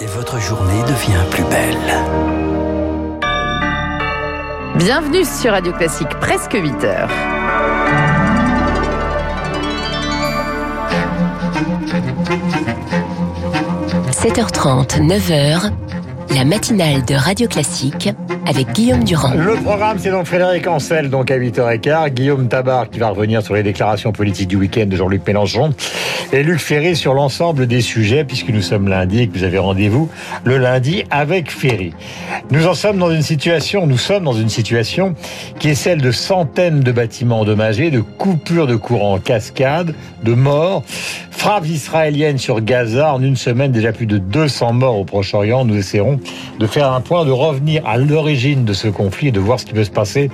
et votre journée devient plus belle. Bienvenue sur Radio Classique, presque 8 heures. – 7h30, 9h, la matinale de Radio Classique avec Guillaume Durand. Le programme, c'est donc Frédéric Ancel, donc à 8h15, Guillaume Tabar qui va revenir sur les déclarations politiques du week-end de Jean-Luc Mélenchon, et Luc Ferry sur l'ensemble des sujets, puisque nous sommes lundi et que vous avez rendez-vous le lundi avec Ferry. Nous en sommes dans une situation, nous sommes dans une situation qui est celle de centaines de bâtiments endommagés, de coupures de courant en cascade, de morts, frappes israéliennes sur Gaza en une semaine, déjà plus de 200 morts au Proche-Orient. Nous essaierons de faire un point, de revenir à l'origine de ce conflit et de voir ce qui peut se passer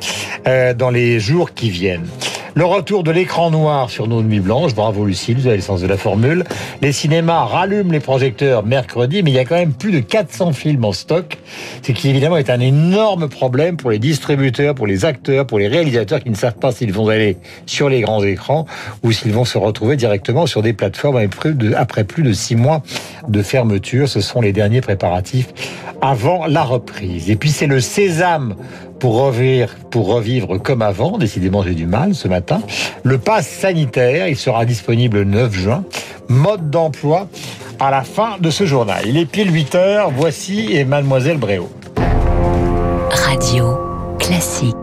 euh, dans les jours qui viennent. Le retour de l'écran noir sur nos nuits blanches. Bravo Lucille, vous avez le sens de la formule. Les cinémas rallument les projecteurs mercredi, mais il y a quand même plus de 400 films en stock. Ce qui évidemment est un énorme problème pour les distributeurs, pour les acteurs, pour les réalisateurs qui ne savent pas s'ils vont aller sur les grands écrans ou s'ils vont se retrouver directement sur des plateformes après plus de six mois de fermeture. Ce sont les derniers préparatifs avant la reprise. Et puis c'est le sésame pour revivre, pour revivre comme avant. Décidément, j'ai du mal ce matin. Le pass sanitaire, il sera disponible le 9 juin. Mode d'emploi à la fin de ce journal. Il est pile 8 heures. Voici et Mademoiselle Bréau. Radio classique.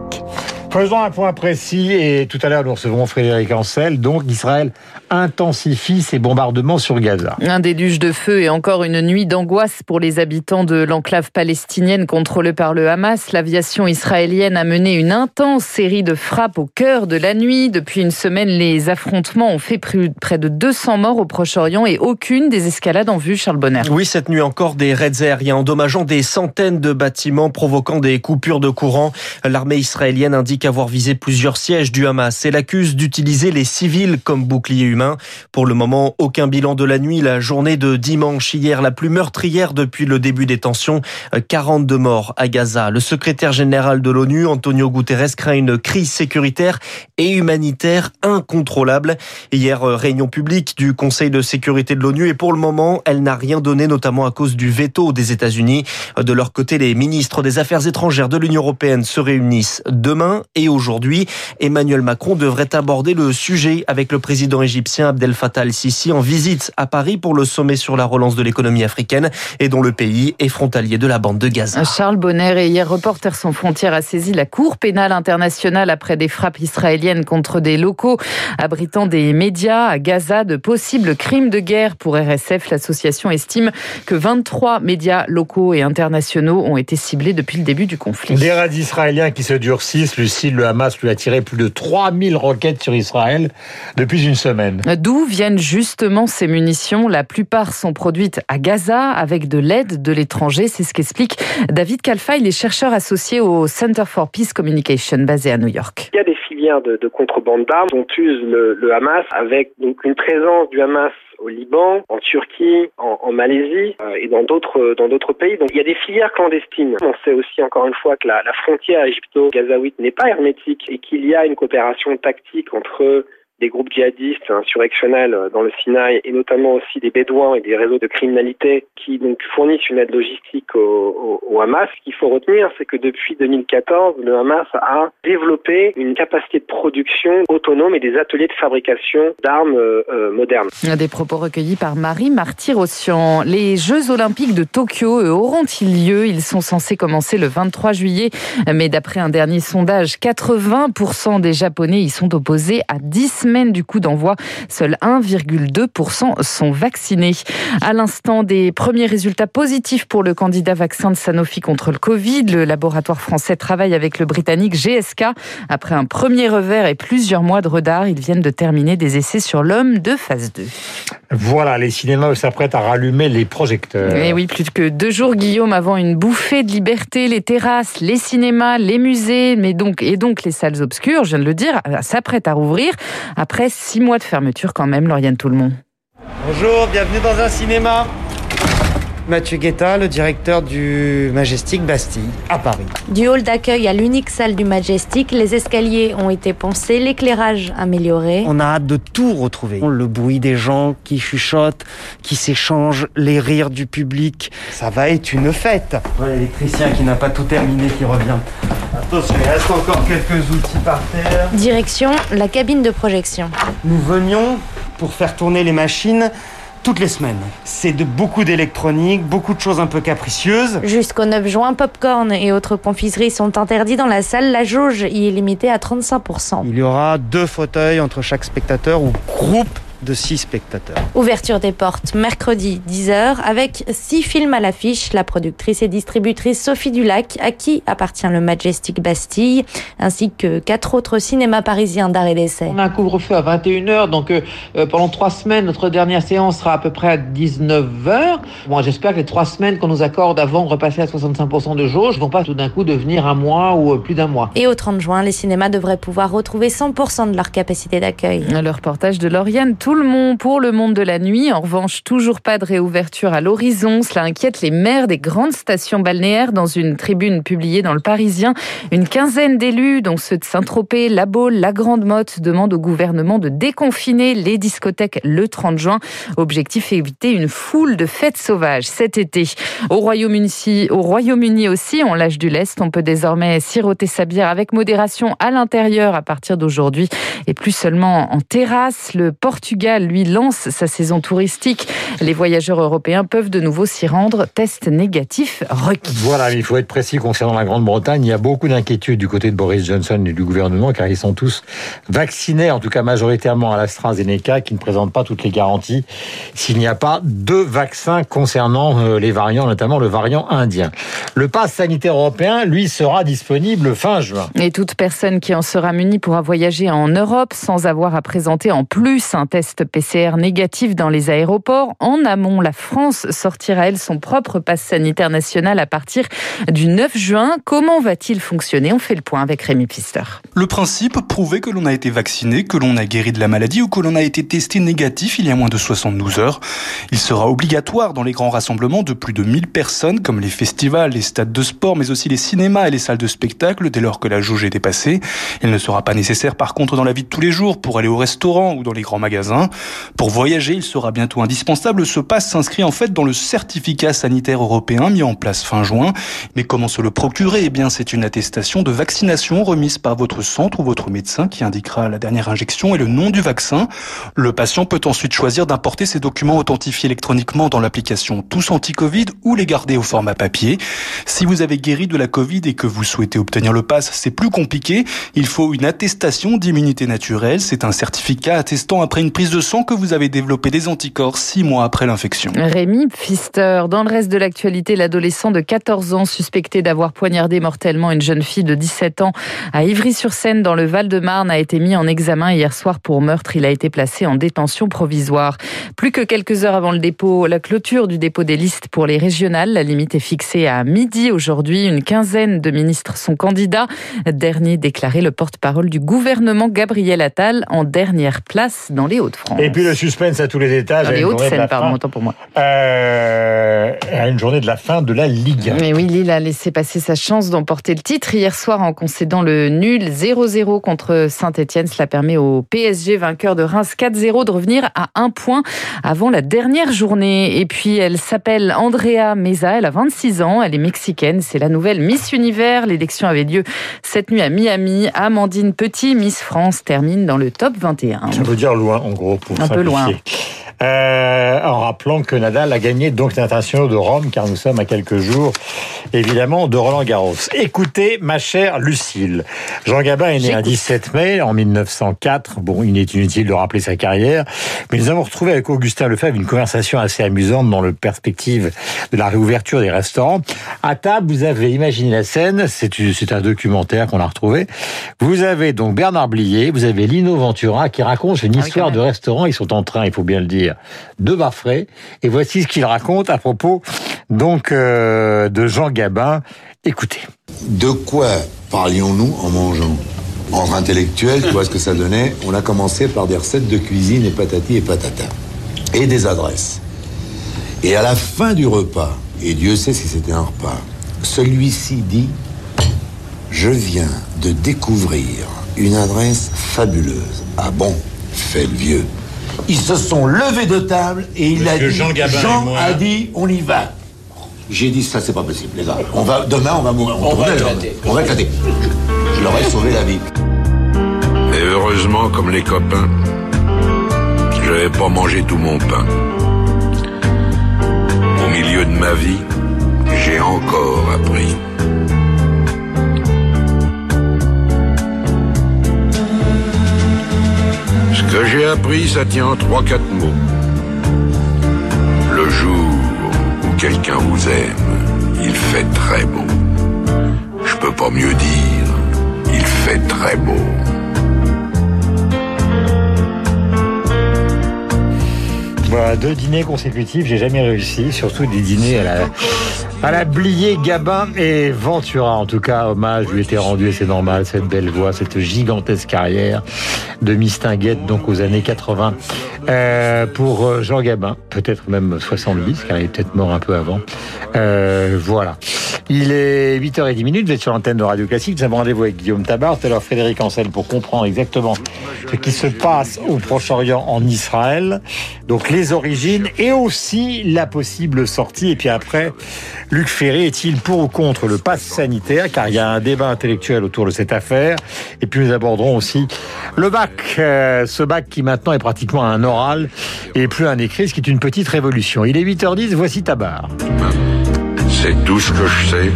Faisons un point précis et tout à l'heure nous recevons Frédéric Ancel. Donc Israël intensifie ses bombardements sur Gaza. Un déluge de feu et encore une nuit d'angoisse pour les habitants de l'enclave palestinienne contrôlée par le Hamas. L'aviation israélienne a mené une intense série de frappes au cœur de la nuit. Depuis une semaine, les affrontements ont fait près de 200 morts au Proche-Orient et aucune des escalades en vue, Charles Bonner. Oui, cette nuit encore des raids aériens endommageant des centaines de bâtiments, provoquant des coupures de courant. L'armée israélienne indique avoir visé plusieurs sièges du Hamas et l'accuse d'utiliser les civils comme bouclier humain. Pour le moment, aucun bilan de la nuit. La journée de dimanche hier, la plus meurtrière depuis le début des tensions. 42 morts à Gaza. Le secrétaire général de l'ONU, Antonio Guterres, craint une crise sécuritaire et humanitaire incontrôlable. Hier, réunion publique du Conseil de sécurité de l'ONU et pour le moment, elle n'a rien donné, notamment à cause du veto des États-Unis. De leur côté, les ministres des Affaires étrangères de l'Union européenne se réunissent demain et aujourd'hui, Emmanuel Macron devrait aborder le sujet avec le président égyptien Abdel Fattah el-Sisi en visite à Paris pour le sommet sur la relance de l'économie africaine et dont le pays est frontalier de la bande de Gaza. Charles Bonner et hier Reporters sans frontières a saisi la Cour pénale internationale après des frappes israéliennes contre des locaux abritant des médias à Gaza de possibles crimes de guerre pour RSF. L'association estime que 23 médias locaux et internationaux ont été ciblés depuis le début du conflit. Des raids israéliens qui se durcissent, Lucie le Hamas lui a tiré plus de 3000 roquettes sur Israël depuis une semaine. D'où viennent justement ces munitions? La plupart sont produites à Gaza avec de l'aide de l'étranger. C'est ce qu'explique David Kalfa. Il est chercheur associé au Center for Peace Communication basé à New York. Il y a des filières de, contrebande d'armes dont use le, le Hamas avec donc une présence du Hamas au Liban, en Turquie, en, Malaisie euh, et dans d'autres dans d'autres pays. Donc il y a des filières clandestines. On sait aussi encore une fois que la, la frontière égypto-gazaouite n'est pas hermétique et qu'il y a une coopération tactique entre des groupes djihadistes insurrectionnels dans le Sinaï et notamment aussi des Bédouins et des réseaux de criminalité qui donc fournissent une aide logistique au, au, Hamas. Ce qu'il faut retenir, c'est que depuis 2014, le Hamas a développé une capacité de production autonome et des ateliers de fabrication d'armes euh, modernes. Des propos recueillis par Marie Martyr-Ossian. Les Jeux Olympiques de Tokyo auront-ils lieu? Ils sont censés commencer le 23 juillet, mais d'après un dernier sondage, 80% des Japonais y sont opposés à 10 du coup d'envoi, seuls 1,2% sont vaccinés. À l'instant des premiers résultats positifs pour le candidat vaccin de Sanofi contre le Covid, le laboratoire français travaille avec le britannique GSK. Après un premier revers et plusieurs mois de retard, ils viennent de terminer des essais sur l'homme de phase 2. Voilà, les cinémas s'apprêtent à rallumer les projecteurs. Et oui, plus que deux jours, Guillaume, avant une bouffée de liberté, les terrasses, les cinémas, les musées, mais donc, et donc les salles obscures, je viens de le dire, s'apprêtent à rouvrir après six mois de fermeture quand même, Lauriane Tout-le-Monde. Bonjour, bienvenue dans un cinéma. Mathieu Guetta, le directeur du Majestic Bastille à Paris. Du hall d'accueil à l'unique salle du Majestic, les escaliers ont été pensés, l'éclairage amélioré. On a hâte de tout retrouver. Le bruit des gens qui chuchotent, qui s'échangent, les rires du public. Ça va être une fête. L'électricien qui n'a pas tout terminé qui revient. Attention, il reste encore quelques outils par terre. Direction la cabine de projection. Nous venions pour faire tourner les machines toutes les semaines. C'est de beaucoup d'électronique, beaucoup de choses un peu capricieuses. Jusqu'au 9 juin, popcorn et autres confiseries sont interdits dans la salle. La jauge y est limitée à 35%. Il y aura deux fauteuils entre chaque spectateur ou groupe de 6 spectateurs. Ouverture des portes mercredi 10h avec 6 films à l'affiche. La productrice et distributrice Sophie Dulac, à qui appartient le Majestic Bastille, ainsi que quatre autres cinémas parisiens d'art et d'essai. On a un couvre-feu à 21h, donc euh, euh, pendant trois semaines, notre dernière séance sera à peu près à 19h. Moi, j'espère que les trois semaines qu'on nous accorde avant de repasser à 65% de jauge ne vont pas tout d'un coup devenir un mois ou euh, plus d'un mois. Et au 30 juin, les cinémas devraient pouvoir retrouver 100% de leur capacité d'accueil. Le reportage de Lauriane tout le monde pour le monde de la nuit. En revanche, toujours pas de réouverture à l'horizon. Cela inquiète les maires des grandes stations balnéaires. Dans une tribune publiée dans le Parisien, une quinzaine d'élus, dont ceux de Saint-Tropez, La Baule, La Grande Motte, demandent au gouvernement de déconfiner les discothèques le 30 juin. Objectif éviter une foule de fêtes sauvages cet été. Au Royaume-Uni au Royaume aussi, on lâche du lest. On peut désormais siroter sa bière avec modération à l'intérieur à partir d'aujourd'hui et plus seulement en terrasse. Le Portugal, lui, lance sa saison touristique. Les voyageurs européens peuvent de nouveau s'y rendre. Test négatif requis. Voilà, il faut être précis concernant la Grande-Bretagne. Il y a beaucoup d'inquiétudes du côté de Boris Johnson et du gouvernement car ils sont tous vaccinés, en tout cas majoritairement à l'AstraZeneca, qui ne présente pas toutes les garanties s'il n'y a pas deux vaccins concernant euh, les variants, notamment le variant indien. Le pass sanitaire européen, lui, sera disponible fin juin. Et toute personne qui en sera munie pourra voyager en Europe sans avoir à présenter en plus un test PCR PCR négatif dans les aéroports. En amont, la France sortira, elle, son propre passe sanitaire national à partir du 9 juin. Comment va-t-il fonctionner? On fait le point avec Rémi Pister. Le principe, prouver que l'on a été vacciné, que l'on a guéri de la maladie ou que l'on a été testé négatif il y a moins de 72 heures. Il sera obligatoire dans les grands rassemblements de plus de 1000 personnes, comme les festivals, les stades de sport, mais aussi les cinémas et les salles de spectacle, dès lors que la jauge est dépassée. Il ne sera pas nécessaire, par contre, dans la vie de tous les jours, pour aller au restaurant ou dans les grands magasins. Pour voyager, il sera bientôt indispensable. Ce passe s'inscrit en fait dans le certificat sanitaire européen mis en place fin juin. Mais comment se le procurer? Eh bien, c'est une attestation de vaccination remise par votre centre ou votre médecin qui indiquera la dernière injection et le nom du vaccin. Le patient peut ensuite choisir d'importer ces documents authentifiés électroniquement dans l'application Tous Anti-Covid ou les garder au format papier. Si vous avez guéri de la Covid et que vous souhaitez obtenir le passe, c'est plus compliqué. Il faut une attestation d'immunité naturelle. C'est un certificat attestant après une prise de sang que vous avez développé des anticorps six mois après l'infection. Rémi Pfister, dans le reste de l'actualité, l'adolescent de 14 ans suspecté d'avoir poignardé mortellement une jeune fille de 17 ans à Ivry-sur-Seine dans le Val-de-Marne a été mis en examen hier soir pour meurtre. Il a été placé en détention provisoire. Plus que quelques heures avant le dépôt, la clôture du dépôt des listes pour les régionales, la limite est fixée à midi aujourd'hui. Une quinzaine de ministres sont candidats. Dernier déclaré le porte-parole du gouvernement Gabriel Attal en dernière place dans les Hauts-de-France puis le suspense à tous les étages. Les Hauts-de-Seine, pardon, autant pour moi. Euh, à une journée de la fin de la Ligue. Mais oui, Lille a laissé passer sa chance d'emporter le titre hier soir en concédant le nul 0-0 contre Saint-Etienne. Cela permet au PSG, vainqueur de Reims 4-0, de revenir à un point avant la dernière journée. Et puis, elle s'appelle Andrea Meza, elle a 26 ans, elle est mexicaine, c'est la nouvelle Miss Univers. L'élection avait lieu cette nuit à Miami. Amandine Petit, Miss France, termine dans le top 21. Ça veut dire loin, en gros, pour un peu loin. Euh, en rappelant que Nadal a gagné donc l'international de Rome, car nous sommes à quelques jours, évidemment, de Roland Garros. Écoutez, ma chère Lucille, Jean Gabin est né un 17 mai en 1904. Bon, il est inutile de rappeler sa carrière, mais nous avons retrouvé avec Augustin Lefebvre une conversation assez amusante dans le perspective de la réouverture des restaurants. À table, vous avez imaginé la scène, c'est un documentaire qu'on a retrouvé. Vous avez donc Bernard Blier, vous avez Lino Ventura qui raconte une ah histoire de restaurant. Ils sont en train, il faut bien le dire, de. Et voici ce qu'il raconte à propos donc euh, de Jean Gabin. Écoutez. De quoi parlions-nous en mangeant? Entre intellectuels, tu vois ce que ça donnait? On a commencé par des recettes de cuisine et patati et patata. Et des adresses. Et à la fin du repas, et Dieu sait si c'était un repas, celui-ci dit Je viens de découvrir une adresse fabuleuse. Ah bon fait le vieux. Ils se sont levés de table et il a dit Jean Gabin Jean et moi. a dit on y va. J'ai dit ça c'est pas possible les gars. On va demain on va mourir. On, va tournait, éclater. On va éclater. Je, je leur ai sauvé la vie. Et heureusement, comme les copains, je n'avais pas mangé tout mon pain. Au milieu de ma vie, ça tient en trois, quatre mots. Le jour où quelqu'un vous aime, il fait très beau. Je peux pas mieux dire, il fait très beau. Voilà, deux dîners consécutifs, j'ai jamais réussi, surtout des dîners à la, à la Blier, Gabin et Ventura. En tout cas, hommage lui était rendu et c'est normal, cette belle voix, cette gigantesque carrière de Mistinguette, donc aux années 80. Euh, pour euh, Jean Gabin, peut-être même 70, car il est peut-être mort un peu avant. Euh, voilà. Il est 8h10, vous êtes sur l'antenne de Radio Classique, nous avons rendez-vous avec Guillaume Tabar, tout à l'heure Frédéric Ancel pour comprendre exactement ce qui se passe au Proche-Orient en Israël, donc les origines et aussi la possible sortie. Et puis après, Luc Ferry est-il pour ou contre le pass sanitaire, car il y a un débat intellectuel autour de cette affaire. Et puis nous aborderons aussi le bac, euh, ce bac qui maintenant est pratiquement un oral et plus un écrit, ce qui est une petite révolution. Il est 8h10, voici Tabar. C'est tout ce que je sais.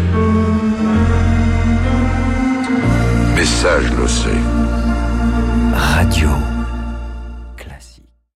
Mais ça, le sais. Radio.